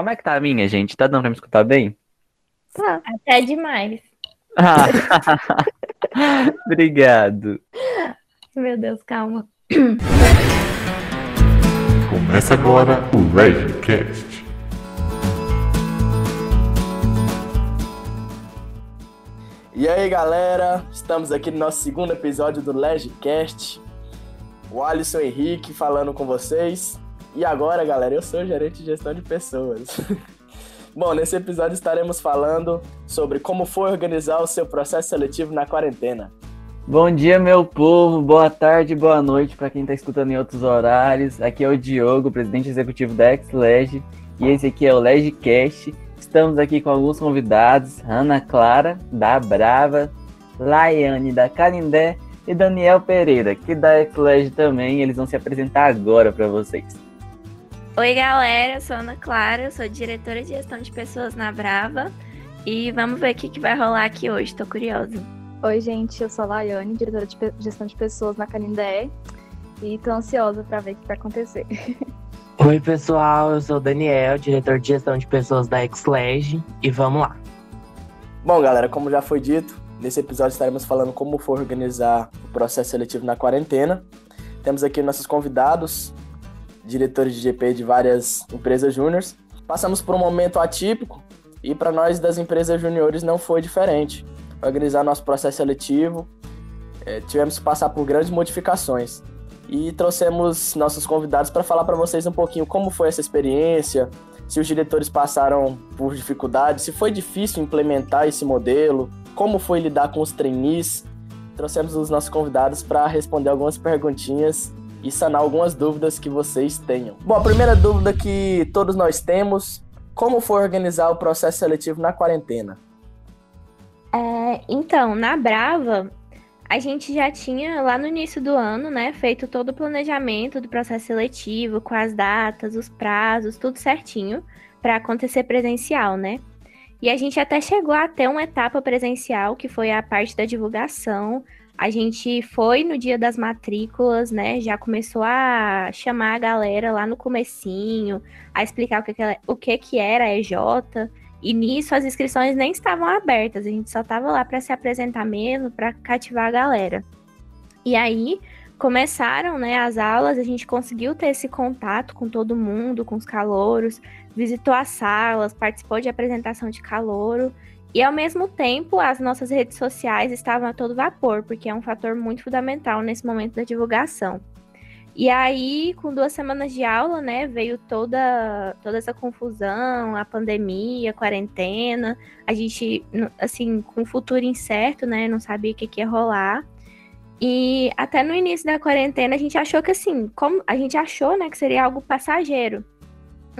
Como é que tá a minha, gente? Tá dando pra me escutar bem? Tá. Até demais. Ah, Obrigado. Meu Deus, calma. Começa agora o Redcast. E aí galera, estamos aqui no nosso segundo episódio do Legcast. O Alisson Henrique falando com vocês. E agora, galera, eu sou gerente de gestão de pessoas. Bom, nesse episódio estaremos falando sobre como foi organizar o seu processo seletivo na quarentena. Bom dia, meu povo. Boa tarde, boa noite para quem está escutando em outros horários. Aqui é o Diogo, presidente executivo da XLEG, e esse aqui é o LegCast. Estamos aqui com alguns convidados: Ana Clara, da Brava, Laiane, da Canindé e Daniel Pereira, que da XLEG também. Eles vão se apresentar agora para vocês. Oi, galera, eu sou Ana Clara, eu sou diretora de gestão de pessoas na Brava e vamos ver o que, que vai rolar aqui hoje, tô curiosa. Oi, gente, eu sou a Laiane, diretora de gestão de pessoas na Canindé e tô ansiosa para ver o que vai acontecer. Oi, pessoal, eu sou o Daniel, diretor de gestão de pessoas da XLEG e vamos lá. Bom, galera, como já foi dito, nesse episódio estaremos falando como foi organizar o processo seletivo na quarentena. Temos aqui nossos convidados, diretores de GP de várias empresas júniores. Passamos por um momento atípico e para nós das empresas júniores não foi diferente. Organizar nosso processo seletivo, é, tivemos que passar por grandes modificações e trouxemos nossos convidados para falar para vocês um pouquinho como foi essa experiência, se os diretores passaram por dificuldades, se foi difícil implementar esse modelo, como foi lidar com os trainees. Trouxemos os nossos convidados para responder algumas perguntinhas e sanar algumas dúvidas que vocês tenham. Bom, a primeira dúvida que todos nós temos: como foi organizar o processo seletivo na quarentena? É, então, na Brava, a gente já tinha lá no início do ano, né, feito todo o planejamento do processo seletivo, com as datas, os prazos, tudo certinho para acontecer presencial, né? E a gente até chegou a ter uma etapa presencial, que foi a parte da divulgação, a gente foi no dia das matrículas, né? Já começou a chamar a galera lá no comecinho, a explicar o que, que, o que, que era a EJ. E nisso as inscrições nem estavam abertas, a gente só estava lá para se apresentar mesmo, para cativar a galera. E aí começaram né, as aulas, a gente conseguiu ter esse contato com todo mundo, com os calouros, visitou as salas, participou de apresentação de calouro. E ao mesmo tempo, as nossas redes sociais estavam a todo vapor, porque é um fator muito fundamental nesse momento da divulgação. E aí, com duas semanas de aula, né, veio toda, toda essa confusão, a pandemia, a quarentena, a gente, assim, com o futuro incerto, né, não sabia o que, que ia rolar. E até no início da quarentena, a gente achou que, assim, como a gente achou, né, que seria algo passageiro.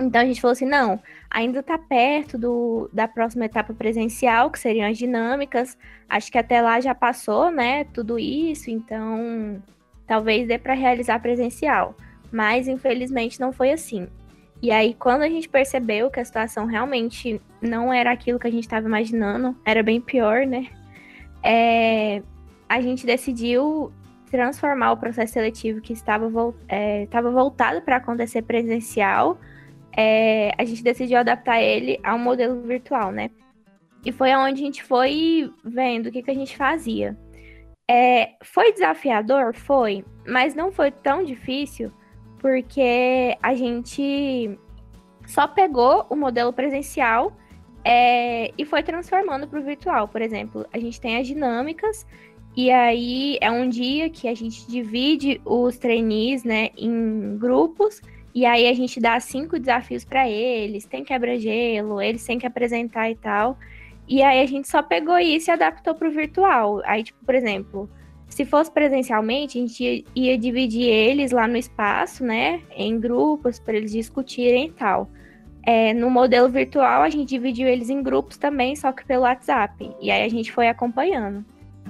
Então a gente falou assim: não, ainda está perto do, da próxima etapa presencial, que seriam as dinâmicas. Acho que até lá já passou, né? Tudo isso, então talvez dê para realizar presencial. Mas infelizmente não foi assim. E aí, quando a gente percebeu que a situação realmente não era aquilo que a gente estava imaginando, era bem pior, né? É, a gente decidiu transformar o processo seletivo que estava, é, estava voltado para acontecer presencial é, a gente decidiu adaptar ele a um modelo virtual, né? E foi onde a gente foi vendo o que, que a gente fazia. É, foi desafiador? Foi, mas não foi tão difícil, porque a gente só pegou o modelo presencial é, e foi transformando para o virtual. Por exemplo, a gente tem as dinâmicas, e aí é um dia que a gente divide os trainees né, em grupos e aí a gente dá cinco desafios para eles, tem quebra-gelo, eles têm que apresentar e tal. E aí a gente só pegou isso e adaptou para o virtual. Aí, tipo, por exemplo, se fosse presencialmente, a gente ia, ia dividir eles lá no espaço, né, em grupos para eles discutirem e tal. É, no modelo virtual, a gente dividiu eles em grupos também, só que pelo WhatsApp. E aí a gente foi acompanhando.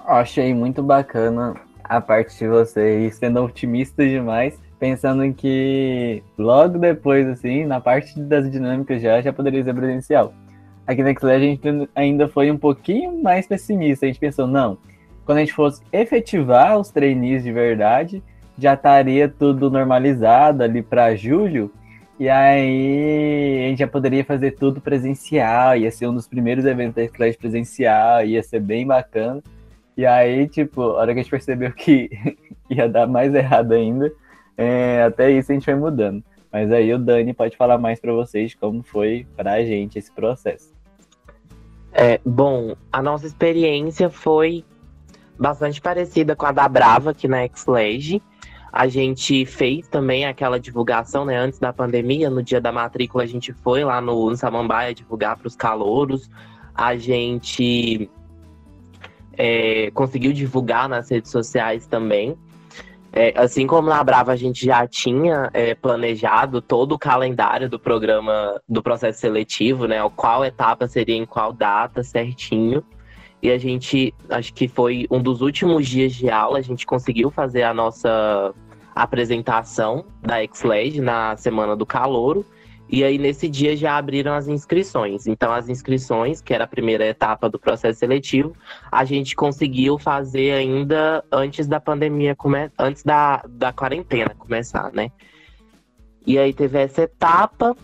Achei muito bacana a parte de vocês sendo otimistas demais pensando em que logo depois, assim, na parte das dinâmicas já, já poderia ser presencial. Aqui na Xled a gente ainda foi um pouquinho mais pessimista. A gente pensou, não, quando a gente fosse efetivar os trainees de verdade, já estaria tudo normalizado ali para julho. E aí a gente já poderia fazer tudo presencial, ia ser um dos primeiros eventos da Clash presencial, ia ser bem bacana. E aí, tipo, a hora que a gente percebeu que ia dar mais errado ainda, é, até isso a gente foi mudando. Mas aí o Dani pode falar mais para vocês como foi pra gente esse processo. É, bom, a nossa experiência foi bastante parecida com a da Brava aqui na XLEG. A gente fez também aquela divulgação, né? Antes da pandemia, no dia da matrícula, a gente foi lá no, no Samambaia divulgar para os calouros. A gente é, conseguiu divulgar nas redes sociais também. É, assim como na Brava a gente já tinha é, planejado todo o calendário do programa do processo seletivo, né? Qual etapa seria em qual data certinho. E a gente, acho que foi um dos últimos dias de aula, a gente conseguiu fazer a nossa apresentação da XLED na semana do calouro. E aí, nesse dia, já abriram as inscrições. Então, as inscrições, que era a primeira etapa do processo seletivo, a gente conseguiu fazer ainda antes da pandemia, come... antes da, da quarentena começar, né? E aí teve essa etapa,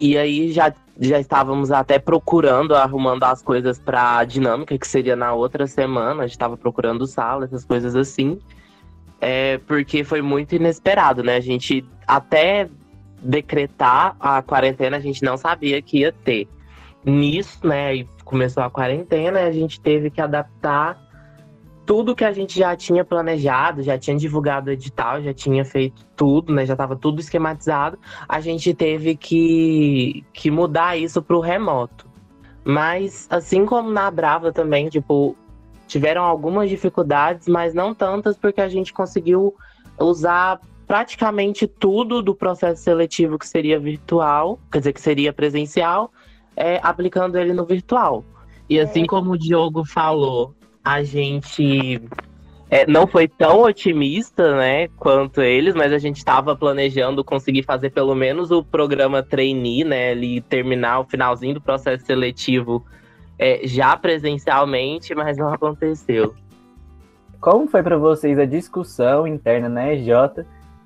e aí já, já estávamos até procurando, arrumando as coisas para a dinâmica, que seria na outra semana, a gente estava procurando sala, essas coisas assim. É, porque foi muito inesperado, né? A gente até decretar a quarentena, a gente não sabia que ia ter. Nisso, né, e começou a quarentena, a gente teve que adaptar tudo que a gente já tinha planejado, já tinha divulgado o edital, já tinha feito tudo, né, já estava tudo esquematizado. A gente teve que, que mudar isso para o remoto. Mas, assim como na Brava também, tipo, tiveram algumas dificuldades, mas não tantas, porque a gente conseguiu usar praticamente tudo do processo seletivo que seria virtual, quer dizer, que seria presencial, é, aplicando ele no virtual. E assim é. como o Diogo falou, a gente é, não foi tão otimista, né, quanto eles, mas a gente estava planejando conseguir fazer pelo menos o programa trainee, né, ali terminar o finalzinho do processo seletivo é, já presencialmente, mas não aconteceu. Como foi para vocês a discussão interna na EJ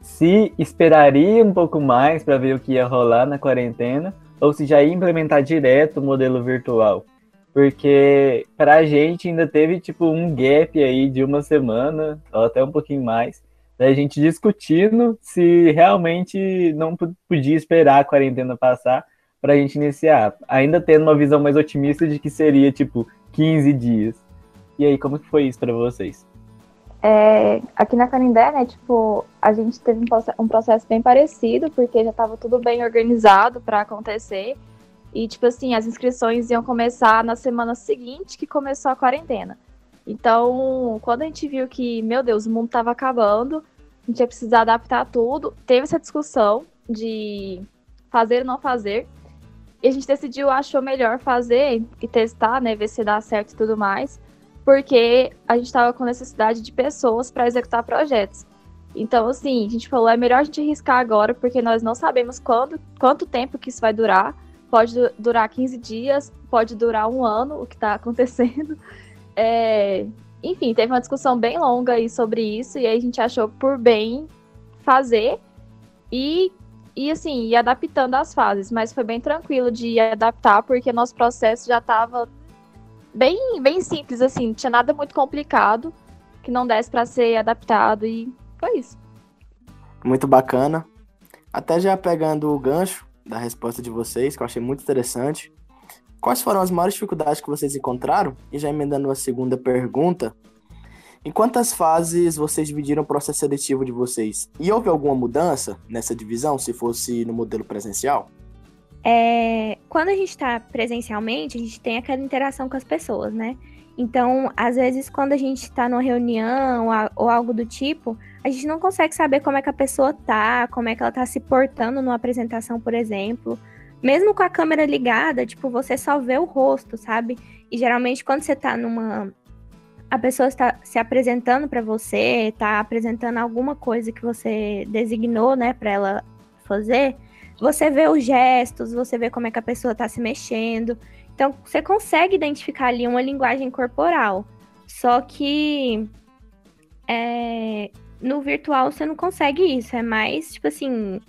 se esperaria um pouco mais para ver o que ia rolar na quarentena ou se já ia implementar direto o modelo virtual. Porque para a gente ainda teve tipo um gap aí de uma semana, ou até um pouquinho mais, da gente discutindo se realmente não podia esperar a quarentena passar para a gente iniciar. Ainda tendo uma visão mais otimista de que seria tipo 15 dias. E aí, como que foi isso para vocês? É, aqui na Canindé, né, tipo, a gente teve um processo bem parecido, porque já estava tudo bem organizado para acontecer. E, tipo assim, as inscrições iam começar na semana seguinte que começou a quarentena. Então, quando a gente viu que, meu Deus, o mundo estava acabando, a gente ia precisar adaptar tudo, teve essa discussão de fazer ou não fazer. E a gente decidiu, achou melhor fazer e testar, né, ver se dá certo e tudo mais porque a gente estava com necessidade de pessoas para executar projetos. Então, assim, a gente falou, é melhor a gente arriscar agora, porque nós não sabemos quando, quanto tempo que isso vai durar. Pode durar 15 dias, pode durar um ano, o que está acontecendo. É... Enfim, teve uma discussão bem longa aí sobre isso, e aí a gente achou por bem fazer e, e assim, ir adaptando as fases. Mas foi bem tranquilo de adaptar, porque nosso processo já estava bem, bem simples, assim, não tinha nada muito complicado que não desse para ser adaptado e foi isso. Muito bacana. Até já pegando o gancho da resposta de vocês, que eu achei muito interessante. Quais foram as maiores dificuldades que vocês encontraram? E já emendando a segunda pergunta, em quantas fases vocês dividiram o processo seletivo de vocês? E houve alguma mudança nessa divisão, se fosse no modelo presencial? É, quando a gente está presencialmente, a gente tem aquela interação com as pessoas, né? Então, às vezes, quando a gente está numa reunião ou algo do tipo, a gente não consegue saber como é que a pessoa tá, como é que ela tá se portando numa apresentação, por exemplo. Mesmo com a câmera ligada, tipo, você só vê o rosto, sabe? E geralmente, quando você tá numa. A pessoa está se apresentando para você, tá apresentando alguma coisa que você designou, né, para ela fazer você vê os gestos, você vê como é que a pessoa está se mexendo. Então, você consegue identificar ali uma linguagem corporal. Só que é, no virtual você não consegue isso. É mais, tipo assim,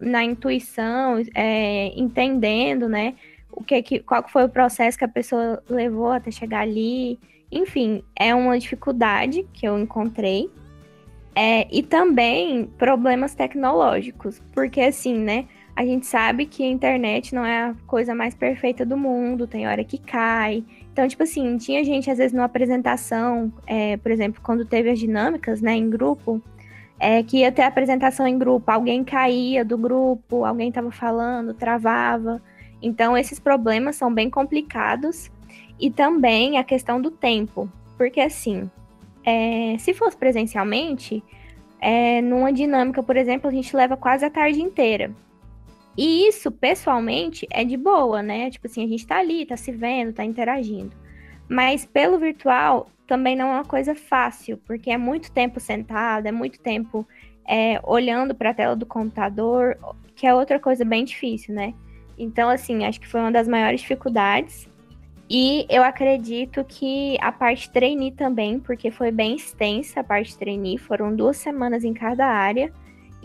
na intuição, é, entendendo, né? O que, que qual foi o processo que a pessoa levou até chegar ali. Enfim, é uma dificuldade que eu encontrei. É, e também problemas tecnológicos, porque assim, né? A gente sabe que a internet não é a coisa mais perfeita do mundo, tem hora que cai. Então, tipo assim, tinha gente, às vezes, numa apresentação, é, por exemplo, quando teve as dinâmicas, né, em grupo, é, que ia ter apresentação em grupo, alguém caía do grupo, alguém estava falando, travava. Então, esses problemas são bem complicados. E também a questão do tempo, porque assim, é, se fosse presencialmente, é, numa dinâmica, por exemplo, a gente leva quase a tarde inteira. E isso, pessoalmente, é de boa, né? Tipo assim, a gente tá ali, tá se vendo, tá interagindo. Mas pelo virtual também não é uma coisa fácil, porque é muito tempo sentado, é muito tempo é, olhando para a tela do computador, que é outra coisa bem difícil, né? Então, assim, acho que foi uma das maiores dificuldades. E eu acredito que a parte trainee também, porque foi bem extensa a parte trainee, foram duas semanas em cada área.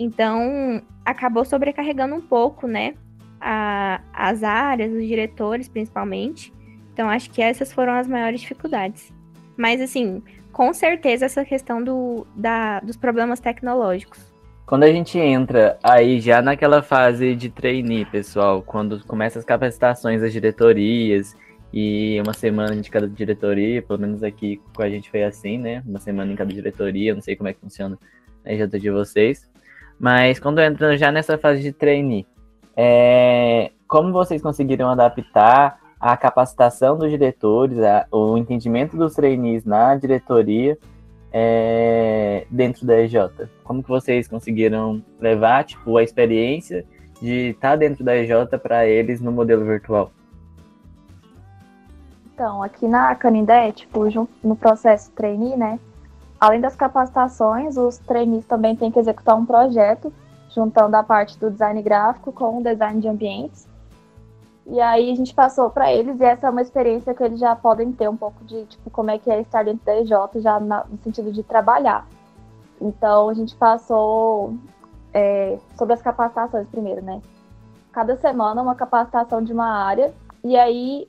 Então, acabou sobrecarregando um pouco, né? A, as áreas, os diretores, principalmente. Então, acho que essas foram as maiores dificuldades. Mas, assim, com certeza, essa questão do, da, dos problemas tecnológicos. Quando a gente entra aí já naquela fase de trainee, pessoal, quando começa as capacitações das diretorias e uma semana de cada diretoria, pelo menos aqui com a gente foi assim, né? Uma semana em cada diretoria, não sei como é que funciona a junta de vocês. Mas quando entra já nessa fase de trainee, é, como vocês conseguiram adaptar a capacitação dos diretores, a, o entendimento dos trainees na diretoria é, dentro da EJ? Como que vocês conseguiram levar tipo, a experiência de estar dentro da EJ para eles no modelo virtual? Então, aqui na Canindé, tipo, no processo trainee, né, Além das capacitações, os trainees também têm que executar um projeto, juntando a parte do design gráfico com o design de ambientes. E aí a gente passou para eles, e essa é uma experiência que eles já podem ter um pouco de, tipo, como é que é estar dentro da EJ, já na, no sentido de trabalhar. Então, a gente passou é, sobre as capacitações primeiro, né? Cada semana uma capacitação de uma área, e aí,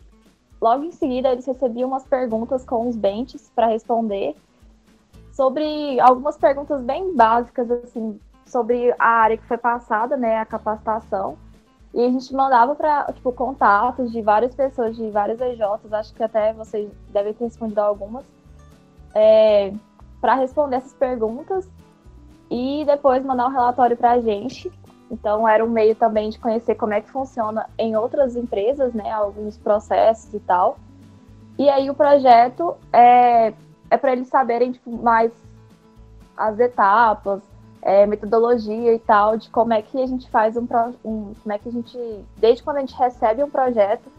logo em seguida, eles recebiam umas perguntas com os benches para responder, sobre algumas perguntas bem básicas, assim, sobre a área que foi passada, né, a capacitação. E a gente mandava para, tipo, contatos de várias pessoas, de várias EJs, acho que até vocês devem ter respondido algumas, é, para responder essas perguntas e depois mandar um relatório para a gente. Então, era um meio também de conhecer como é que funciona em outras empresas, né, alguns processos e tal. E aí, o projeto é é para eles saberem tipo, mais as etapas, é, metodologia e tal, de como é que a gente faz um, um, como é que a gente, desde quando a gente recebe um projeto,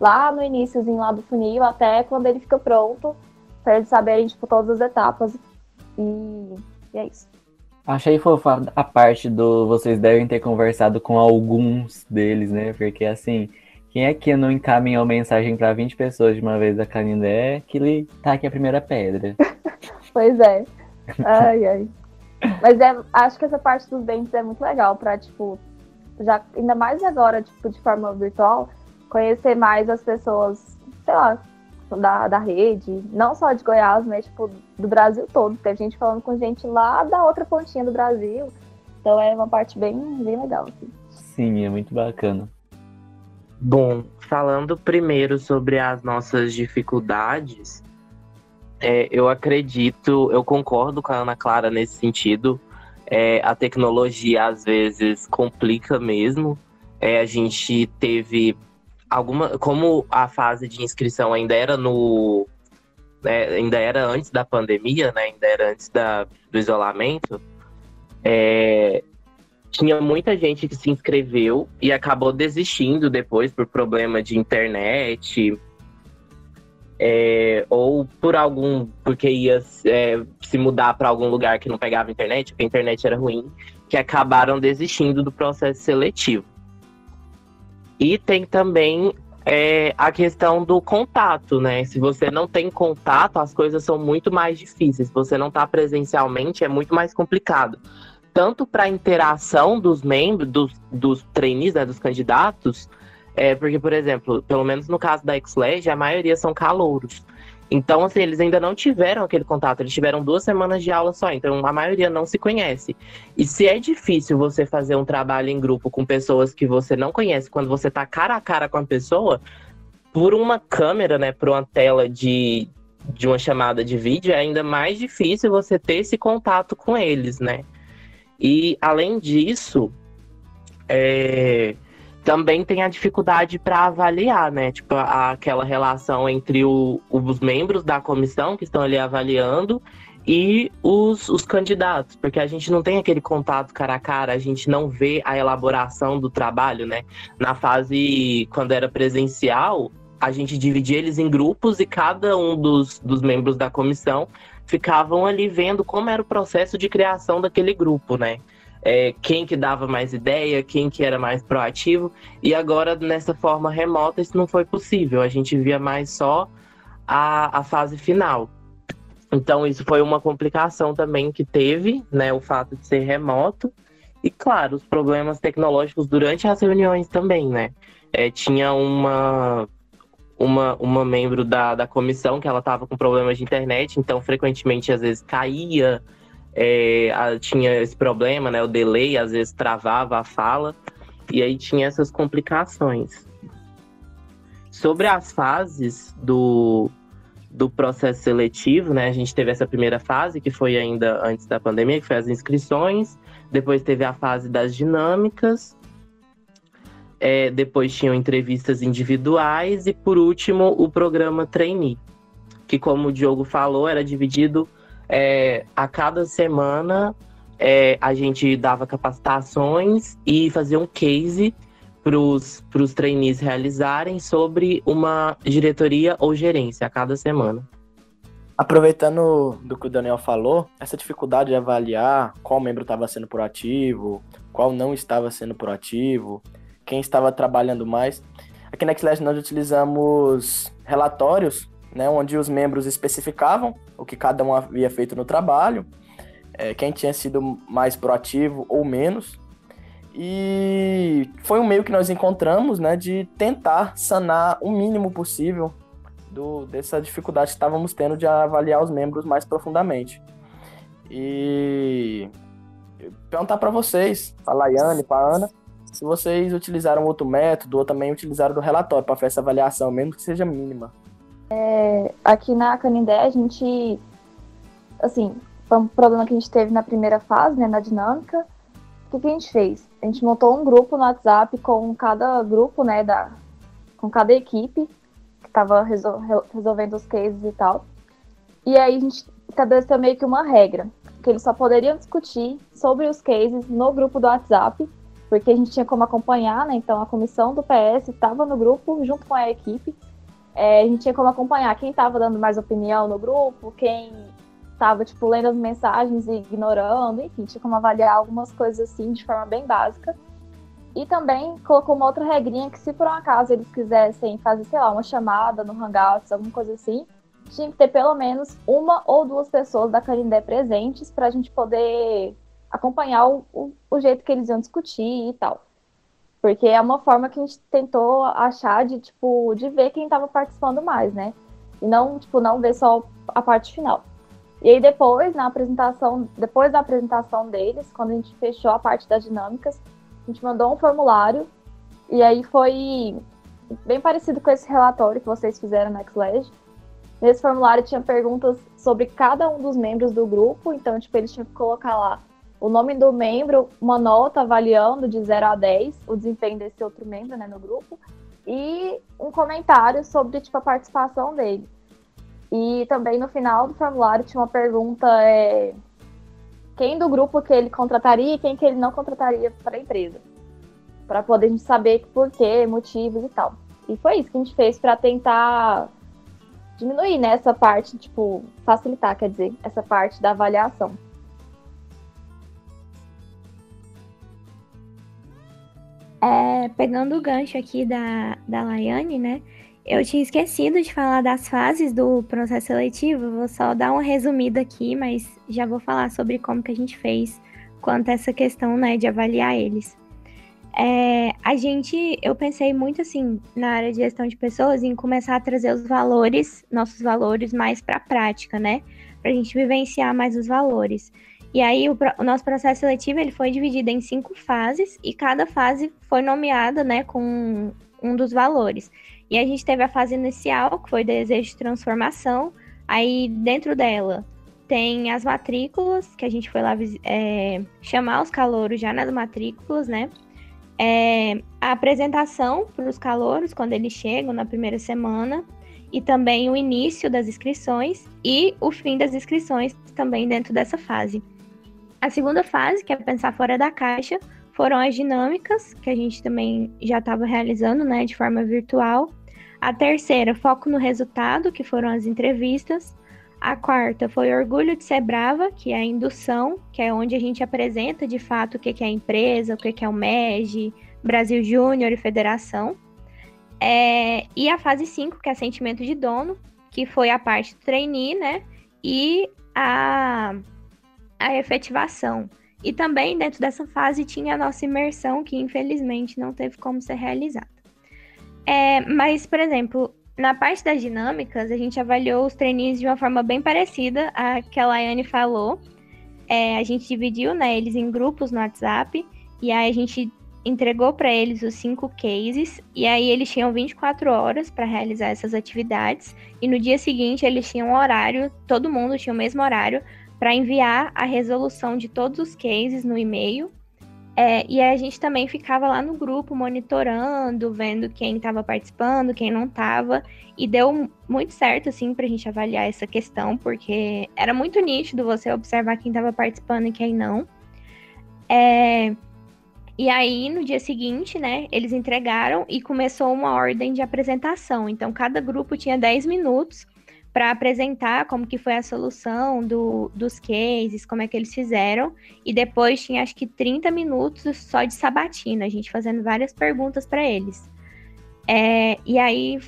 lá no iníciozinho lá do funil, até quando ele fica pronto, para eles saberem, tipo, todas as etapas. E, e é isso. Achei fofa a parte do vocês devem ter conversado com alguns deles, né? Porque assim, quem é que não encaminhou mensagem para 20 pessoas de uma vez da Canindé que ele tá aqui a primeira pedra? pois é. Ai, ai. Mas é, acho que essa parte dos dentes é muito legal para tipo, já, ainda mais agora, tipo, de forma virtual, conhecer mais as pessoas, sei lá, da, da rede, não só de Goiás, mas tipo, do Brasil todo. Tem gente falando com gente lá da outra pontinha do Brasil. Então é uma parte bem, bem legal. Assim. Sim, é muito bacana. Bom, falando primeiro sobre as nossas dificuldades, é, eu acredito, eu concordo com a Ana Clara nesse sentido. É, a tecnologia às vezes complica mesmo. É, a gente teve alguma. Como a fase de inscrição ainda era no. Né, ainda era antes da pandemia, né, ainda era antes da, do isolamento, é, tinha muita gente que se inscreveu e acabou desistindo depois por problema de internet é, ou por algum porque ia é, se mudar para algum lugar que não pegava internet, porque a internet era ruim, que acabaram desistindo do processo seletivo. E tem também é, a questão do contato, né? Se você não tem contato, as coisas são muito mais difíceis. Se você não está presencialmente, é muito mais complicado tanto para a interação dos membros, dos, dos trainees, né, dos candidatos, é, porque, por exemplo, pelo menos no caso da XLEG, a maioria são calouros. Então, assim, eles ainda não tiveram aquele contato, eles tiveram duas semanas de aula só, então a maioria não se conhece. E se é difícil você fazer um trabalho em grupo com pessoas que você não conhece, quando você tá cara a cara com a pessoa, por uma câmera, né, por uma tela de, de uma chamada de vídeo, é ainda mais difícil você ter esse contato com eles, né? E além disso, é, também tem a dificuldade para avaliar, né? Tipo, a, aquela relação entre o, os membros da comissão que estão ali avaliando e os, os candidatos, porque a gente não tem aquele contato cara a cara, a gente não vê a elaboração do trabalho, né? Na fase quando era presencial, a gente dividia eles em grupos e cada um dos, dos membros da comissão ficavam ali vendo como era o processo de criação daquele grupo, né? é, quem que dava mais ideia, quem que era mais proativo. E agora, nessa forma remota, isso não foi possível. A gente via mais só a, a fase final. Então, isso foi uma complicação também que teve, né? O fato de ser remoto. E, claro, os problemas tecnológicos durante as reuniões também, né? É, tinha uma, uma, uma membro da, da comissão que ela estava com problemas de internet, então frequentemente às vezes caía, é, a, tinha esse problema, né? O delay às vezes travava a fala e aí tinha essas complicações. Sobre as fases do, do processo seletivo, né? A gente teve essa primeira fase, que foi ainda antes da pandemia, que foi as inscrições. Depois teve a fase das dinâmicas. É, depois tinham entrevistas individuais. E por último, o programa Trainee, que, como o Diogo falou, era dividido é, a cada semana é, a gente dava capacitações e fazia um case para os trainees realizarem sobre uma diretoria ou gerência a cada semana. Aproveitando do que o Daniel falou, essa dificuldade de avaliar qual membro estava sendo proativo, qual não estava sendo proativo, quem estava trabalhando mais. Aqui na Xlash nós utilizamos relatórios né, onde os membros especificavam o que cada um havia feito no trabalho, é, quem tinha sido mais proativo ou menos. E foi um meio que nós encontramos né, de tentar sanar o mínimo possível do, dessa dificuldade que estávamos tendo de avaliar os membros mais profundamente. E perguntar para vocês, para a Laiane, para a Ana, se vocês utilizaram outro método ou também utilizaram do relatório para fazer essa avaliação, mesmo que seja mínima. É, aqui na Canindé, a gente, assim, foi um problema que a gente teve na primeira fase, né, na dinâmica. O que, que a gente fez? A gente montou um grupo no WhatsApp com cada grupo, né, da, com cada equipe que estava resol resolvendo os cases e tal. E aí a gente estabeleceu meio que uma regra, que eles só poderiam discutir sobre os cases no grupo do WhatsApp, porque a gente tinha como acompanhar, né? Então a comissão do PS estava no grupo junto com a equipe é, a gente tinha como acompanhar quem estava dando mais opinião no grupo, quem estava tipo lendo as mensagens e ignorando, enfim, tinha como avaliar algumas coisas assim de forma bem básica. E também colocou uma outra regrinha que se por um acaso eles quisessem fazer, sei lá, uma chamada no Hangouts, alguma coisa assim, tinha que ter pelo menos uma ou duas pessoas da Canindé presentes para a gente poder acompanhar o, o, o jeito que eles iam discutir e tal. Porque é uma forma que a gente tentou achar de, tipo, de ver quem estava participando mais, né? E não, tipo, não ver só a parte final. E aí depois, na apresentação, depois da apresentação deles, quando a gente fechou a parte das dinâmicas, a gente mandou um formulário e aí foi bem parecido com esse relatório que vocês fizeram na XLED. Nesse formulário tinha perguntas sobre cada um dos membros do grupo, então, tipo, eles tinham que colocar lá o nome do membro, uma nota avaliando de 0 a 10 o desempenho desse outro membro né, no grupo, e um comentário sobre tipo, a participação dele. E também no final do formulário tinha uma pergunta: é, quem do grupo que ele contrataria e quem que ele não contrataria para a empresa. Para poder a gente saber por quê, motivos e tal. E foi isso que a gente fez para tentar diminuir né, essa parte, tipo, facilitar, quer dizer, essa parte da avaliação. É, pegando o gancho aqui da, da Laiane, né? Eu tinha esquecido de falar das fases do processo seletivo, vou só dar uma resumida aqui, mas já vou falar sobre como que a gente fez quanto a essa questão né, de avaliar eles. É, a gente, eu pensei muito assim na área de gestão de pessoas em começar a trazer os valores, nossos valores mais para a prática, né? Para a gente vivenciar mais os valores. E aí o, o, nosso processo seletivo ele foi dividido em cinco fases e cada fase foi nomeada, né, com um dos valores. E a gente teve a fase inicial, que foi desejo de transformação. Aí dentro dela tem as matrículas, que a gente foi lá é, chamar os calouros já nas matrículas, né? É, a apresentação para os calouros quando eles chegam na primeira semana e também o início das inscrições e o fim das inscrições também dentro dessa fase. A segunda fase, que é pensar fora da caixa, foram as dinâmicas, que a gente também já estava realizando, né, de forma virtual. A terceira, foco no resultado, que foram as entrevistas. A quarta foi Orgulho de Ser Brava, que é a indução, que é onde a gente apresenta de fato o que é a empresa, o que é o MEG, Brasil Júnior e Federação. É, e a fase 5, que é sentimento de dono, que foi a parte do trainee, né? E a, a efetivação. E também dentro dessa fase tinha a nossa imersão, que infelizmente não teve como ser realizada. É, mas, por exemplo, na parte das dinâmicas, a gente avaliou os trainees de uma forma bem parecida à que a Laiane falou. É, a gente dividiu né, eles em grupos no WhatsApp e aí a gente entregou para eles os cinco cases e aí eles tinham 24 horas para realizar essas atividades e no dia seguinte eles tinham horário, todo mundo tinha o mesmo horário para enviar a resolução de todos os cases no e-mail é, e a gente também ficava lá no grupo monitorando, vendo quem estava participando, quem não estava. E deu muito certo, assim, para a gente avaliar essa questão, porque era muito nítido você observar quem estava participando e quem não. É, e aí, no dia seguinte, né, eles entregaram e começou uma ordem de apresentação. Então, cada grupo tinha 10 minutos para apresentar como que foi a solução do, dos cases, como é que eles fizeram, e depois tinha acho que 30 minutos só de sabatina, a gente fazendo várias perguntas para eles. É, e aí,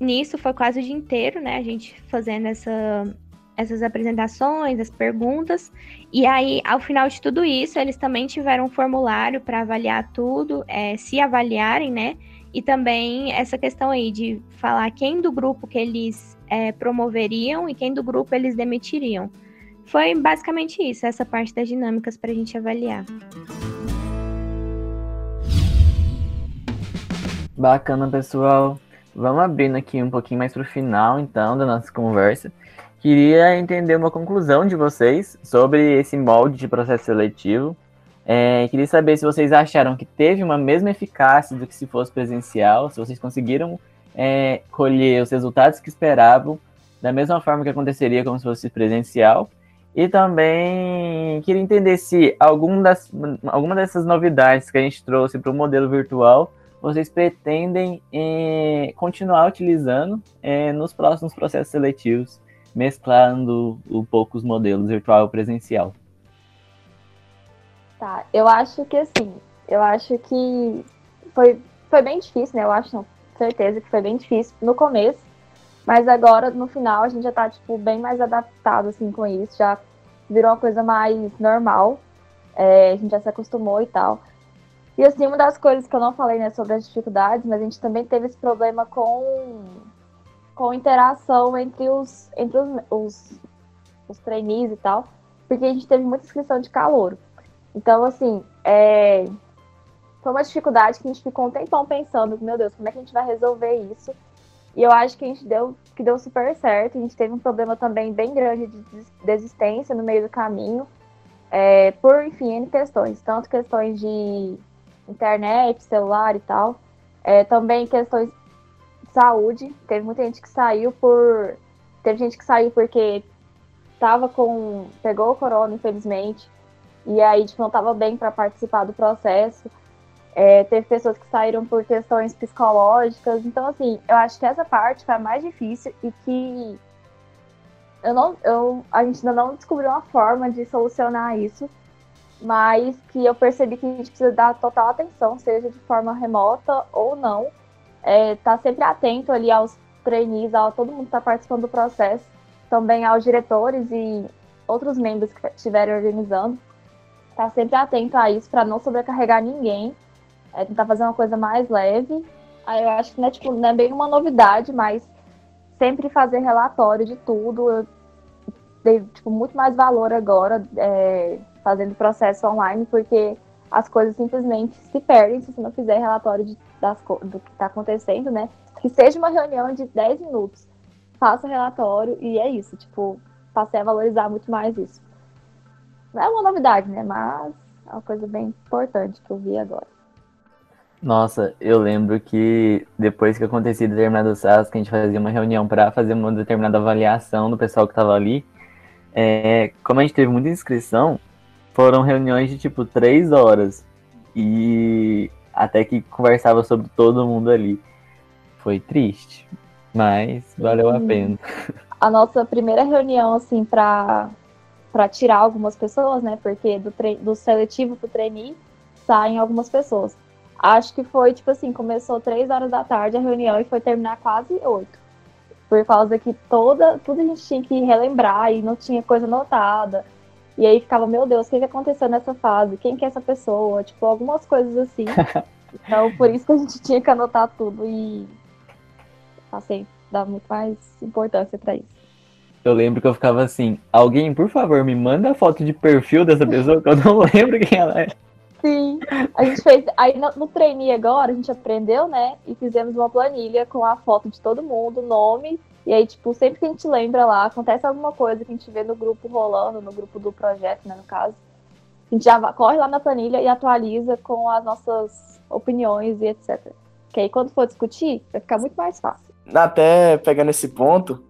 nisso foi quase o dia inteiro, né, a gente fazendo essa, essas apresentações, as perguntas, e aí, ao final de tudo isso, eles também tiveram um formulário para avaliar tudo, é, se avaliarem, né, e também essa questão aí de falar quem do grupo que eles é, promoveriam e quem do grupo eles demitiriam. Foi basicamente isso, essa parte das dinâmicas para a gente avaliar. Bacana, pessoal. Vamos abrindo aqui um pouquinho mais para o final, então, da nossa conversa. Queria entender uma conclusão de vocês sobre esse molde de processo seletivo é, queria saber se vocês acharam que teve uma mesma eficácia do que se fosse presencial, se vocês conseguiram é, colher os resultados que esperavam, da mesma forma que aconteceria como se fosse presencial. E também queria entender se algum das, alguma dessas novidades que a gente trouxe para o modelo virtual vocês pretendem é, continuar utilizando é, nos próximos processos seletivos, mesclando um pouco os modelos virtual e presencial. Tá, eu acho que assim, eu acho que foi, foi bem difícil, né? Eu acho, não, certeza que foi bem difícil no começo, mas agora, no final, a gente já tá, tipo, bem mais adaptado, assim, com isso, já virou uma coisa mais normal, é, a gente já se acostumou e tal. E, assim, uma das coisas que eu não falei, né, sobre as dificuldades, mas a gente também teve esse problema com, com interação entre os, entre os, os, os trainees e tal, porque a gente teve muita inscrição de calor. Então, assim, é... foi uma dificuldade que a gente ficou um tempão pensando, meu Deus, como é que a gente vai resolver isso? E eu acho que a gente deu, que deu super certo. A gente teve um problema também bem grande de desistência no meio do caminho, é, por, enfim, N questões. Tanto questões de internet, celular e tal. É, também questões de saúde. Teve muita gente que saiu por. Teve gente que saiu porque tava com. pegou o corona, infelizmente e aí tipo, não estava bem para participar do processo. É, teve pessoas que saíram por questões psicológicas. Então, assim, eu acho que essa parte foi a mais difícil e que eu não, eu, a gente ainda não descobriu uma forma de solucionar isso, mas que eu percebi que a gente precisa dar total atenção, seja de forma remota ou não. É, tá sempre atento ali aos trainees, a todo mundo que está participando do processo, também aos diretores e outros membros que estiverem organizando estar sempre atento a isso para não sobrecarregar ninguém, é tentar fazer uma coisa mais leve. Aí eu acho que não é, tipo, não é bem uma novidade, mas sempre fazer relatório de tudo. Eu dei tipo, muito mais valor agora é, fazendo processo online, porque as coisas simplesmente se perdem se você não fizer relatório de, das, do que está acontecendo, né? Que seja uma reunião de 10 minutos, faça relatório e é isso. Tipo, passei a valorizar muito mais isso. Não é uma novidade, né? Mas é uma coisa bem importante que eu vi agora. Nossa, eu lembro que depois que acontecia determinados casos, que a gente fazia uma reunião para fazer uma determinada avaliação do pessoal que estava ali, é, como a gente teve muita inscrição, foram reuniões de tipo três horas e até que conversava sobre todo mundo ali. Foi triste, mas valeu a pena. A nossa primeira reunião, assim, para para tirar algumas pessoas, né? Porque do, do seletivo pro trainee saem algumas pessoas. Acho que foi, tipo assim, começou três horas da tarde a reunião e foi terminar quase oito. Por causa que toda, tudo a gente tinha que relembrar e não tinha coisa anotada. E aí ficava, meu Deus, o que, que aconteceu nessa fase? Quem que é essa pessoa? Tipo, algumas coisas assim. então, por isso que a gente tinha que anotar tudo e passei, dar muito mais importância para isso. Eu lembro que eu ficava assim, alguém, por favor, me manda a foto de perfil dessa pessoa, que eu não lembro quem ela é. Sim, a gente fez. Aí no, no trainee agora, a gente aprendeu, né? E fizemos uma planilha com a foto de todo mundo, nome. E aí, tipo, sempre que a gente lembra lá, acontece alguma coisa que a gente vê no grupo rolando, no grupo do projeto, né, no caso. A gente já corre lá na planilha e atualiza com as nossas opiniões e etc. Que aí, quando for discutir, vai ficar muito mais fácil. Até pegando esse ponto,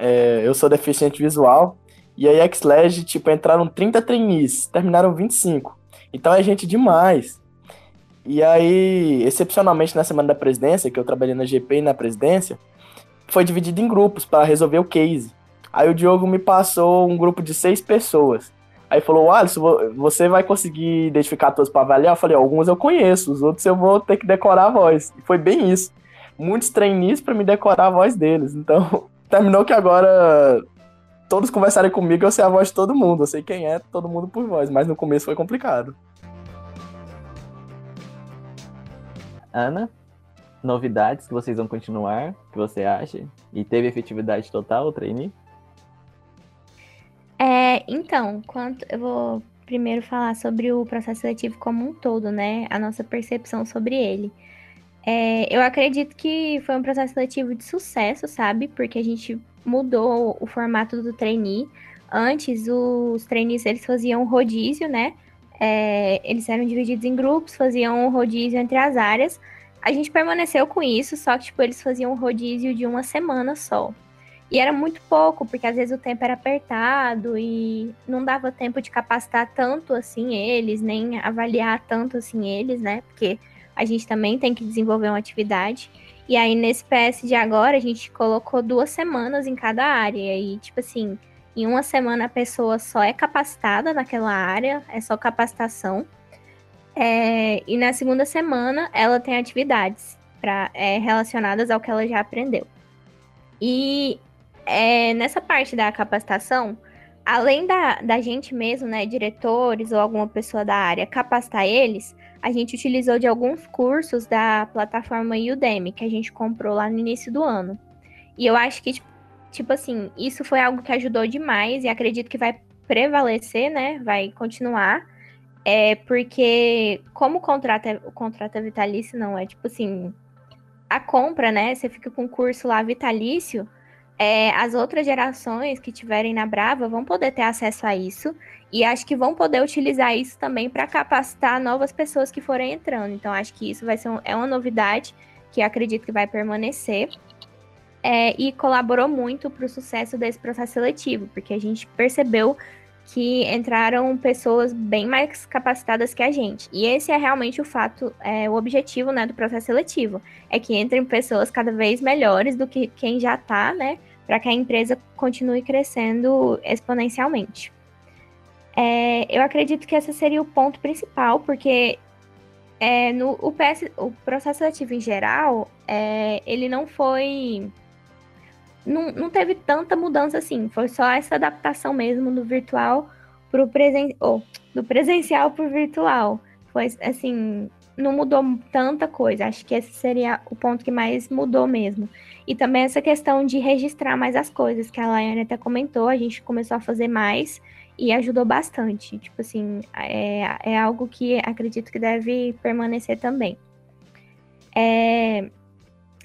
é, eu sou deficiente visual, e aí Xledge, tipo, entraram 30 trainees, terminaram 25. Então é gente demais. E aí, excepcionalmente na semana da presidência, que eu trabalhei na GP e na presidência, foi dividido em grupos para resolver o case. Aí o Diogo me passou um grupo de seis pessoas. Aí falou, Alisson, você vai conseguir identificar todos para avaliar? Eu falei, alguns eu conheço, os outros eu vou ter que decorar a voz. E foi bem isso. Muitos trainees para me decorar a voz deles. Então, terminou que agora todos conversarem comigo, eu sei a voz de todo mundo. Eu sei quem é todo mundo por voz, mas no começo foi complicado. Ana, novidades que vocês vão continuar, que você acha? E teve efetividade total o trainee? É, então, quanto eu vou primeiro falar sobre o processo seletivo como um todo, né? A nossa percepção sobre ele. É, eu acredito que foi um processo seletivo de sucesso, sabe? Porque a gente mudou o formato do trainee. Antes, os trainees eles faziam rodízio, né? É, eles eram divididos em grupos, faziam rodízio entre as áreas. A gente permaneceu com isso, só que tipo, eles faziam rodízio de uma semana só. E era muito pouco, porque às vezes o tempo era apertado e não dava tempo de capacitar tanto assim eles, nem avaliar tanto assim eles, né? Porque a gente também tem que desenvolver uma atividade. E aí, nesse PS de agora, a gente colocou duas semanas em cada área. E, tipo assim, em uma semana a pessoa só é capacitada naquela área, é só capacitação. É, e na segunda semana ela tem atividades pra, é, relacionadas ao que ela já aprendeu. E é, nessa parte da capacitação, além da, da gente mesmo, né, diretores ou alguma pessoa da área, capacitar eles, a gente utilizou de alguns cursos da plataforma Udemy, que a gente comprou lá no início do ano. E eu acho que, tipo assim, isso foi algo que ajudou demais e acredito que vai prevalecer, né? Vai continuar. É porque, como o contrato é, o contrato é vitalício, não, é tipo assim, a compra, né? Você fica com o curso lá vitalício, é, as outras gerações que tiverem na Brava vão poder ter acesso a isso e acho que vão poder utilizar isso também para capacitar novas pessoas que forem entrando. Então, acho que isso vai ser um, é uma novidade que acredito que vai permanecer. É, e colaborou muito para o sucesso desse processo seletivo, porque a gente percebeu que entraram pessoas bem mais capacitadas que a gente. E esse é realmente o fato, é, o objetivo né, do processo seletivo. É que entrem pessoas cada vez melhores do que quem já está, né? Para que a empresa continue crescendo exponencialmente. É, eu acredito que esse seria o ponto principal, porque é, no, o, PS, o processo seletivo em geral, é, ele não foi. Não, não teve tanta mudança assim. Foi só essa adaptação mesmo do virtual para o presen oh, do presencial para o virtual. Foi assim, não mudou tanta coisa. Acho que esse seria o ponto que mais mudou mesmo. E também essa questão de registrar mais as coisas, que a Laiane até comentou, a gente começou a fazer mais e ajudou bastante. Tipo assim, é, é algo que acredito que deve permanecer também. É,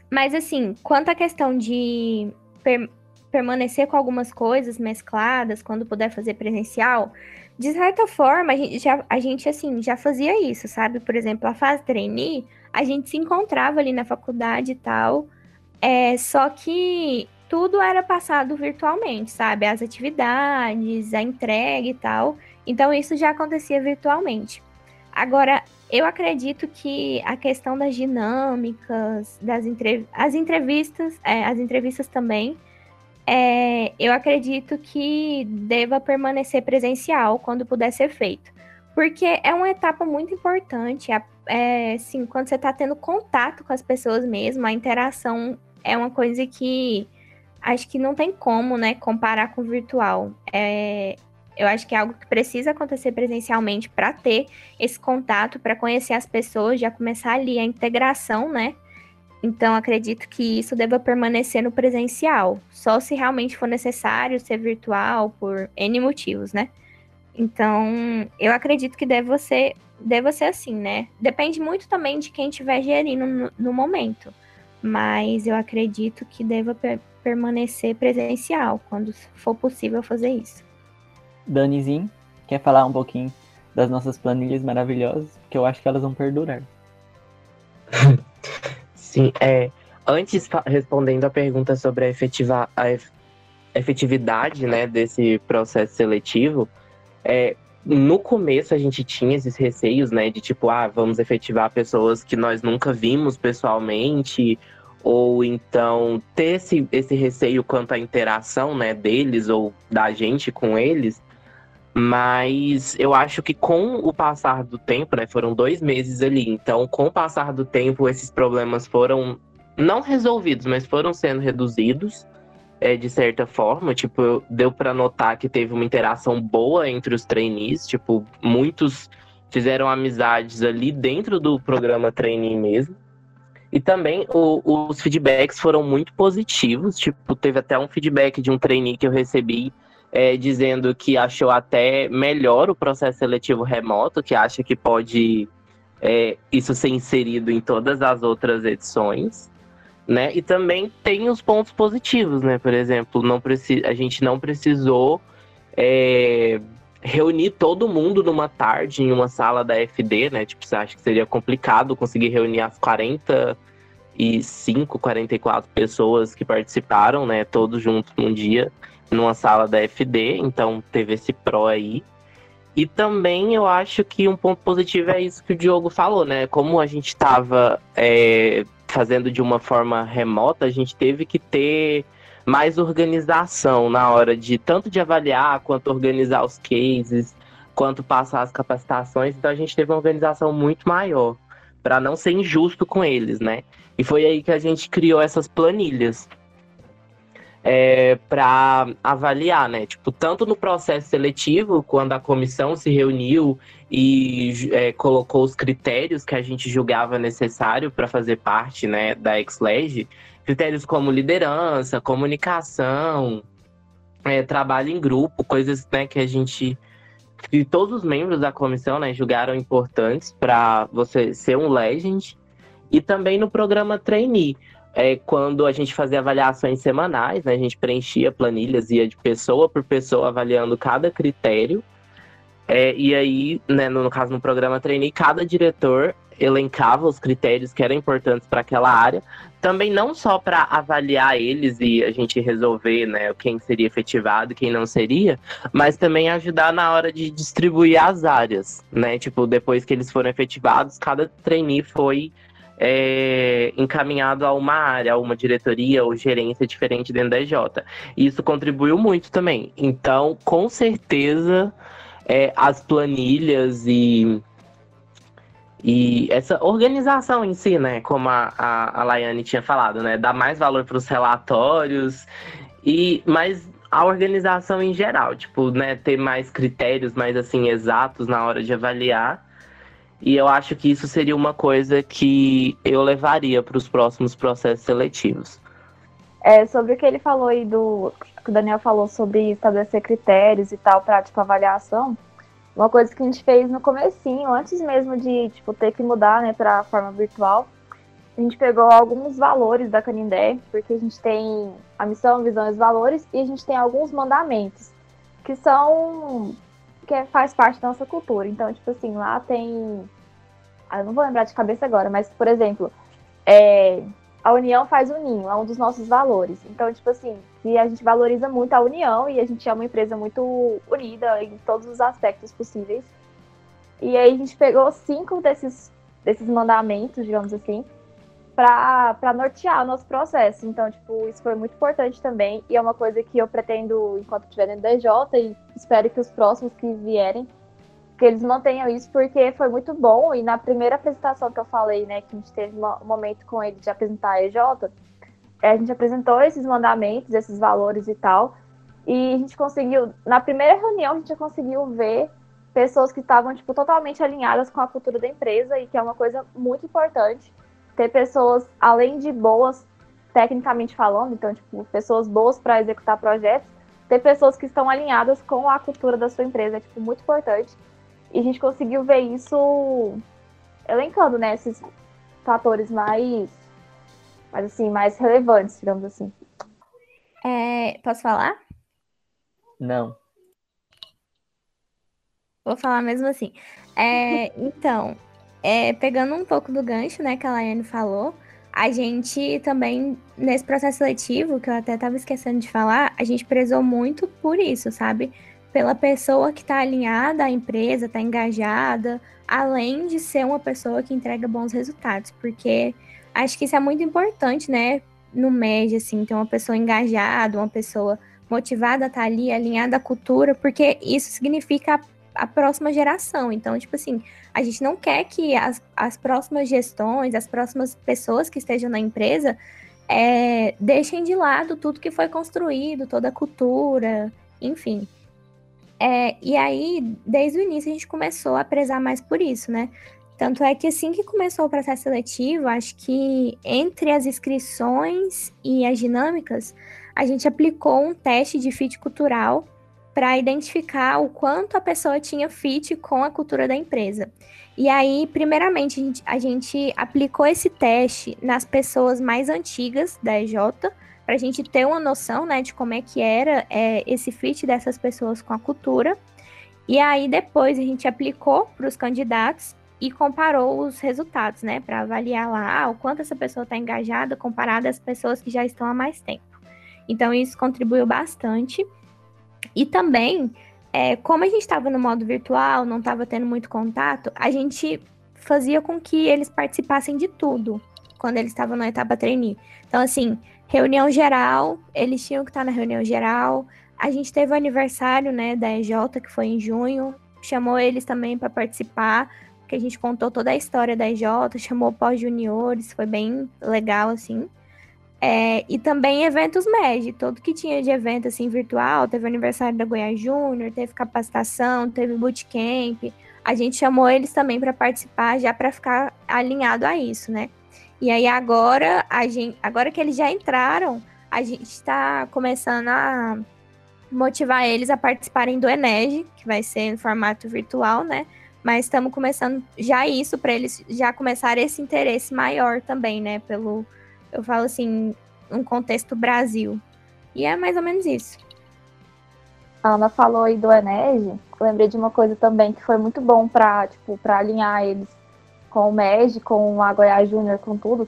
mas assim, quanto à questão de per, permanecer com algumas coisas mescladas, quando puder fazer presencial, de certa forma, a gente, já, a gente, assim, já fazia isso, sabe? Por exemplo, a fase trainee, a gente se encontrava ali na faculdade e tal, é, só que tudo era passado virtualmente, sabe? As atividades, a entrega e tal. Então, isso já acontecia virtualmente. Agora, eu acredito que a questão das dinâmicas, das entrev as entrevistas, é, as entrevistas também, é, eu acredito que deva permanecer presencial quando puder ser feito. Porque é uma etapa muito importante. É, assim, quando você está tendo contato com as pessoas mesmo, a interação é uma coisa que acho que não tem como, né, comparar com o virtual. É, eu acho que é algo que precisa acontecer presencialmente para ter esse contato, para conhecer as pessoas, já começar ali a integração, né? Então, acredito que isso deva permanecer no presencial, só se realmente for necessário ser virtual por N motivos, né? Então, eu acredito que deve ser, deve ser assim, né? Depende muito também de quem estiver gerindo no, no, momento, mas eu acredito que deva per permanecer presencial quando for possível fazer isso. Danizinho, quer falar um pouquinho das nossas planilhas maravilhosas? Que eu acho que elas vão perdurar. Sim, é. Antes, respondendo a pergunta sobre a, efetiva, a efetividade né, desse processo seletivo, é, no começo a gente tinha esses receios, né, de tipo, ah, vamos efetivar pessoas que nós nunca vimos pessoalmente, ou então ter esse, esse receio quanto à interação, né, deles ou da gente com eles. Mas eu acho que com o passar do tempo, né? Foram dois meses ali. Então, com o passar do tempo, esses problemas foram não resolvidos, mas foram sendo reduzidos é, de certa forma. Tipo, deu para notar que teve uma interação boa entre os trainees. Tipo, muitos fizeram amizades ali dentro do programa trainee mesmo. E também o, os feedbacks foram muito positivos. Tipo, teve até um feedback de um trainee que eu recebi é, dizendo que achou até melhor o processo seletivo remoto, que acha que pode é, isso ser inserido em todas as outras edições. Né? E também tem os pontos positivos, né? Por exemplo, não a gente não precisou é, reunir todo mundo numa tarde em uma sala da FD, né? Tipo, você acha que seria complicado conseguir reunir as 45, 44 pessoas que participaram, né? Todos juntos num dia numa sala da FD, então teve esse pró aí. E também eu acho que um ponto positivo é isso que o Diogo falou, né? Como a gente estava é, fazendo de uma forma remota, a gente teve que ter mais organização na hora de tanto de avaliar quanto organizar os cases, quanto passar as capacitações. Então a gente teve uma organização muito maior para não ser injusto com eles, né? E foi aí que a gente criou essas planilhas é, para avaliar, né? Tipo, tanto no processo seletivo, quando a comissão se reuniu e é, colocou os critérios que a gente julgava necessário para fazer parte, né, da XLEG, critérios como liderança, comunicação, é, trabalho em grupo, coisas né, que a gente que todos os membros da comissão né, julgaram importantes para você ser um legend e também no programa trainee é quando a gente fazia avaliações semanais, né? A gente preenchia planilhas, ia de pessoa por pessoa avaliando cada critério. É, e aí, né, no, no caso no programa trainee, cada diretor elencava os critérios que eram importantes para aquela área, também não só para avaliar eles e a gente resolver né, quem seria efetivado quem não seria, mas também ajudar na hora de distribuir as áreas, né? Tipo, depois que eles foram efetivados, cada trainee foi é, encaminhado a uma área, a uma diretoria ou gerência diferente dentro da EJ. E isso contribuiu muito também. Então, com certeza, é, as planilhas e, e essa organização em si, né? Como a, a, a Laiane tinha falado, né? Dá mais valor para os relatórios. E, mas a organização em geral, tipo, né, ter mais critérios mais assim exatos na hora de avaliar. E eu acho que isso seria uma coisa que eu levaria para os próximos processos seletivos. É, sobre o que ele falou aí do. que o Daniel falou sobre estabelecer critérios e tal para tipo, avaliação. Uma coisa que a gente fez no comecinho, antes mesmo de tipo, ter que mudar né, para a forma virtual, a gente pegou alguns valores da Canindé, porque a gente tem a missão, visão e os valores, e a gente tem alguns mandamentos, que são. que faz parte da nossa cultura. Então, tipo assim, lá tem. Ah, eu não vou lembrar de cabeça agora, mas, por exemplo, é, a união faz o ninho, é um dos nossos valores. Então, tipo assim, que a gente valoriza muito a união e a gente é uma empresa muito unida em todos os aspectos possíveis. E aí a gente pegou cinco desses, desses mandamentos, digamos assim, para nortear o nosso processo. Então, tipo, isso foi muito importante também e é uma coisa que eu pretendo, enquanto estiver da DJ, e espero que os próximos que vierem, que eles mantenham isso, porque foi muito bom. E na primeira apresentação que eu falei, né, que a gente teve um momento com ele de apresentar a EJ, é, a gente apresentou esses mandamentos, esses valores e tal. E a gente conseguiu, na primeira reunião, a gente conseguiu ver pessoas que estavam, tipo, totalmente alinhadas com a cultura da empresa e que é uma coisa muito importante ter pessoas, além de boas, tecnicamente falando, então, tipo, pessoas boas para executar projetos, ter pessoas que estão alinhadas com a cultura da sua empresa, é, tipo, muito importante. E a gente conseguiu ver isso elencando, né, esses fatores mais, mais assim, mais relevantes, digamos assim. É, posso falar? Não. Vou falar mesmo assim. É, então, é, pegando um pouco do gancho, né, que a Laiane falou, a gente também, nesse processo seletivo, que eu até estava esquecendo de falar, a gente prezou muito por isso, sabe? Pela pessoa que está alinhada à empresa, está engajada, além de ser uma pessoa que entrega bons resultados, porque acho que isso é muito importante, né? No MED, assim, ter uma pessoa engajada, uma pessoa motivada a estar tá ali, alinhada à cultura, porque isso significa a, a próxima geração. Então, tipo assim, a gente não quer que as, as próximas gestões, as próximas pessoas que estejam na empresa é, deixem de lado tudo que foi construído, toda a cultura, enfim. É, e aí, desde o início, a gente começou a prezar mais por isso, né? Tanto é que assim que começou o processo seletivo, acho que entre as inscrições e as dinâmicas, a gente aplicou um teste de fit cultural para identificar o quanto a pessoa tinha fit com a cultura da empresa. E aí, primeiramente, a gente, a gente aplicou esse teste nas pessoas mais antigas da EJ, para a gente ter uma noção né, de como é que era é, esse fit dessas pessoas com a cultura. E aí, depois, a gente aplicou para os candidatos e comparou os resultados, né, para avaliar lá ah, o quanto essa pessoa está engajada comparada às pessoas que já estão há mais tempo. Então, isso contribuiu bastante. E também, é, como a gente estava no modo virtual, não estava tendo muito contato, a gente fazia com que eles participassem de tudo quando eles estavam na etapa trainee. Então, assim, reunião geral, eles tinham que estar na reunião geral. A gente teve o aniversário, né, da EJ, que foi em junho, chamou eles também para participar, que a gente contou toda a história da EJ, chamou pós-juniores, foi bem legal, assim. É, e também eventos MED, tudo que tinha de evento assim virtual, teve o aniversário da Goiás Júnior, teve capacitação, teve bootcamp. A gente chamou eles também para participar, já para ficar alinhado a isso, né? E aí agora, a gente, agora que eles já entraram, a gente está começando a motivar eles a participarem do Eneg, que vai ser em formato virtual, né? Mas estamos começando já isso para eles já começarem esse interesse maior também, né? Pelo eu falo assim, um contexto Brasil. E é mais ou menos isso. A Ana falou aí do Enege, lembrei de uma coisa também que foi muito bom para tipo, alinhar eles com o MED, com a Goiás Júnior, com tudo.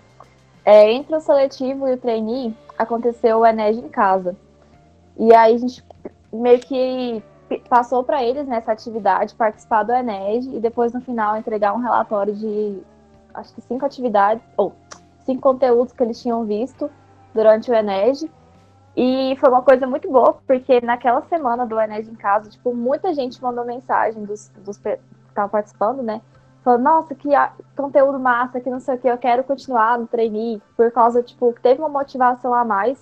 É, entre o seletivo e o trainee, aconteceu o Enege em casa. E aí a gente meio que passou para eles nessa atividade, participar do Enege e depois no final entregar um relatório de acho que cinco atividades, ou cinco conteúdos que eles tinham visto durante o Ened. E foi uma coisa muito boa, porque naquela semana do Ened em casa, tipo, muita gente mandou mensagem dos, dos que estavam participando, né? Falando, nossa, que conteúdo massa, que não sei o que, eu quero continuar no trainee, por causa, tipo, teve uma motivação a mais.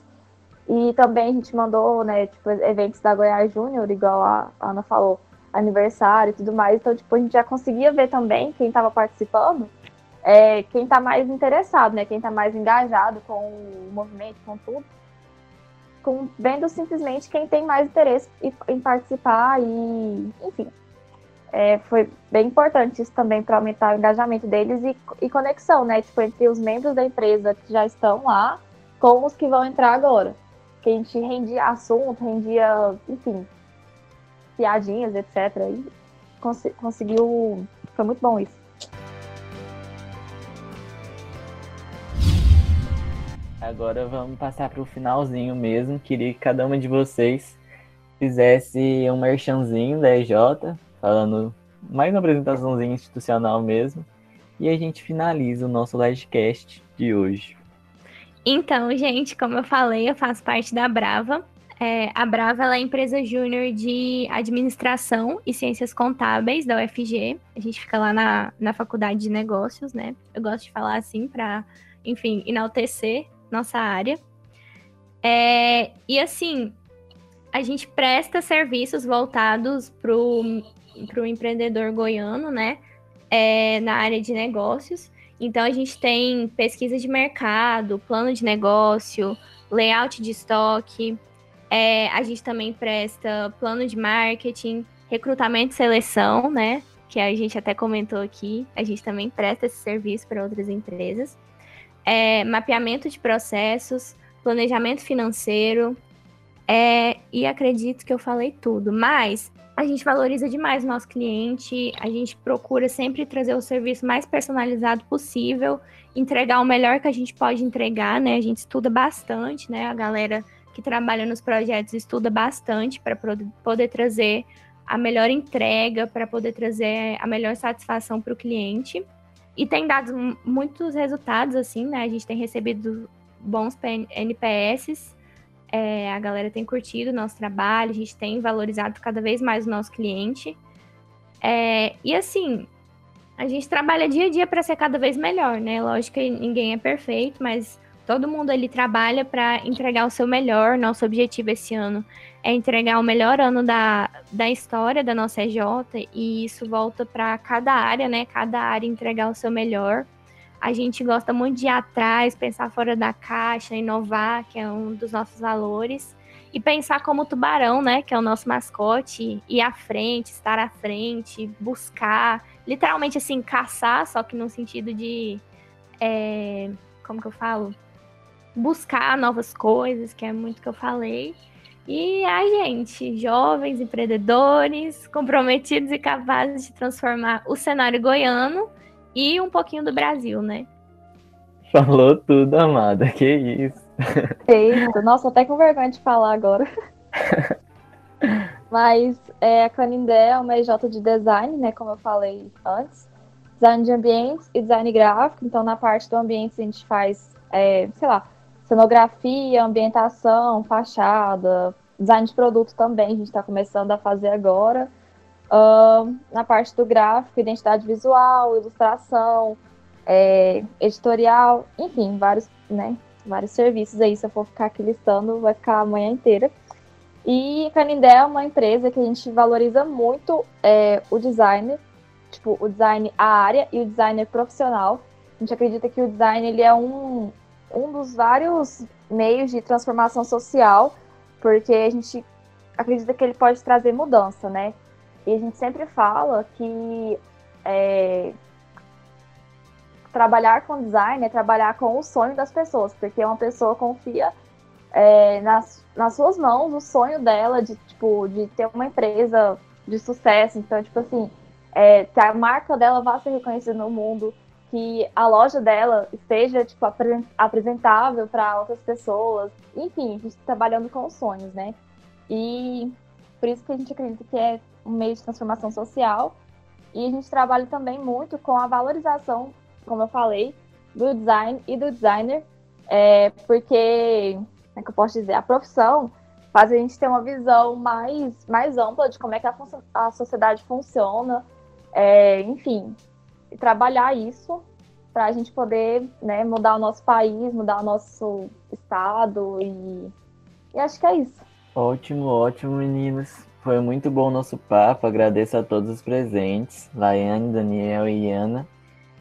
E também a gente mandou, né, tipo, eventos da Goiás Júnior, igual a Ana falou, aniversário e tudo mais. Então, tipo, a gente já conseguia ver também quem estava participando, é, quem está mais interessado, né? Quem está mais engajado com o movimento, com tudo. Com, vendo simplesmente quem tem mais interesse em participar e, enfim. É, foi bem importante isso também para aumentar o engajamento deles e, e conexão, né? Tipo, entre os membros da empresa que já estão lá com os que vão entrar agora que a gente rendia assunto, rendia, enfim, piadinhas, etc. E cons conseguiu. Foi muito bom isso. Agora vamos passar para o finalzinho mesmo. Queria que cada uma de vocês fizesse um merchanzinho da EJ, falando mais uma apresentaçãozinha institucional mesmo. E a gente finaliza o nosso livecast de hoje. Então, gente, como eu falei, eu faço parte da Brava. É, a Brava é a empresa júnior de administração e ciências contábeis da UFG. A gente fica lá na, na faculdade de negócios, né? Eu gosto de falar assim para, enfim, enaltecer nossa área. É, e assim, a gente presta serviços voltados para o empreendedor goiano, né? É, na área de negócios. Então a gente tem pesquisa de mercado, plano de negócio, layout de estoque. É, a gente também presta plano de marketing, recrutamento e seleção, né? Que a gente até comentou aqui. A gente também presta esse serviço para outras empresas. É, mapeamento de processos, planejamento financeiro. É, e acredito que eu falei tudo. Mas a gente valoriza demais o nosso cliente, a gente procura sempre trazer o serviço mais personalizado possível, entregar o melhor que a gente pode entregar, né? A gente estuda bastante, né? A galera que trabalha nos projetos estuda bastante para poder trazer a melhor entrega, para poder trazer a melhor satisfação para o cliente. E tem dado muitos resultados, assim, né? A gente tem recebido bons NPS é, a galera tem curtido o nosso trabalho, a gente tem valorizado cada vez mais o nosso cliente. É, e assim, a gente trabalha dia a dia para ser cada vez melhor, né? Lógico que ninguém é perfeito, mas todo mundo ali trabalha para entregar o seu melhor. Nosso objetivo esse ano é entregar o melhor ano da, da história da nossa EJ, e isso volta para cada área, né? Cada área entregar o seu melhor. A gente gosta muito de ir atrás, pensar fora da caixa, inovar, que é um dos nossos valores. E pensar como tubarão, né? Que é o nosso mascote, ir à frente, estar à frente, buscar, literalmente assim, caçar, só que no sentido de. É, como que eu falo? Buscar novas coisas, que é muito que eu falei. E a gente, jovens empreendedores, comprometidos e capazes de transformar o cenário goiano e um pouquinho do Brasil, né? Falou tudo, amada. Que isso. Eita, nossa, até com vergonha de falar agora. Mas é, a Canindé é uma EJ de design, né? Como eu falei antes. Design de ambientes e design gráfico. Então, na parte do ambiente, a gente faz, é, sei lá, cenografia, ambientação, fachada, design de produto também, a gente está começando a fazer agora. Uh, na parte do gráfico, identidade visual, ilustração, é, editorial, enfim, vários, né, vários serviços aí. Se eu for ficar aqui listando, vai ficar a manhã inteira. E Canindé é uma empresa que a gente valoriza muito é, o designer, tipo, o design, a área e o designer profissional. A gente acredita que o design ele é um, um dos vários meios de transformação social, porque a gente acredita que ele pode trazer mudança, né? E a gente sempre fala que é, trabalhar com design é trabalhar com o sonho das pessoas, porque uma pessoa confia é, nas, nas suas mãos o sonho dela de, tipo, de ter uma empresa de sucesso. Então, tipo assim, é, que a marca dela vá ser reconhecida no mundo, que a loja dela esteja tipo, apresentável para outras pessoas. Enfim, a gente está trabalhando com os sonhos, né? E por isso que a gente acredita que é um meio de transformação social. E a gente trabalha também muito com a valorização, como eu falei, do design e do designer, é, porque, como é que eu posso dizer, a profissão faz a gente ter uma visão mais, mais ampla de como é que a, a sociedade funciona, é, enfim, trabalhar isso para a gente poder né, mudar o nosso país, mudar o nosso estado e E acho que é isso. Ótimo, ótimo, meninas. Foi muito bom o nosso papo. Agradeço a todos os presentes, Laiane, Daniel e Ana.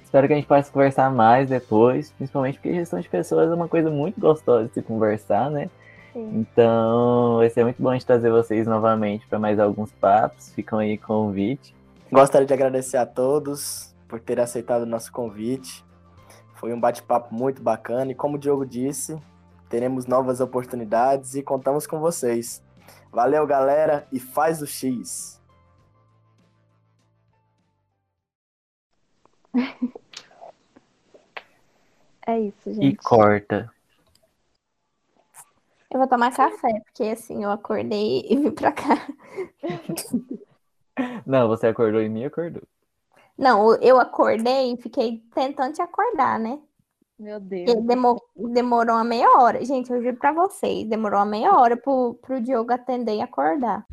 Espero que a gente possa conversar mais depois, principalmente porque gestão de pessoas é uma coisa muito gostosa de se conversar, né? Sim. Então, vai ser muito bom a gente trazer vocês novamente para mais alguns papos. Ficam aí com o convite. Gostaria de agradecer a todos por terem aceitado o nosso convite. Foi um bate-papo muito bacana e, como o Diogo disse, teremos novas oportunidades e contamos com vocês. Valeu, galera, e faz o X. É isso, E gente. corta. Eu vou tomar café, porque assim, eu acordei e vim pra cá. Não, você acordou e me acordou. Não, eu acordei e fiquei tentando te acordar, né? Meu Deus. Porque demo- demorou uma meia hora. Gente, eu juro pra vocês, demorou uma meia hora pro, pro Diogo atender e acordar.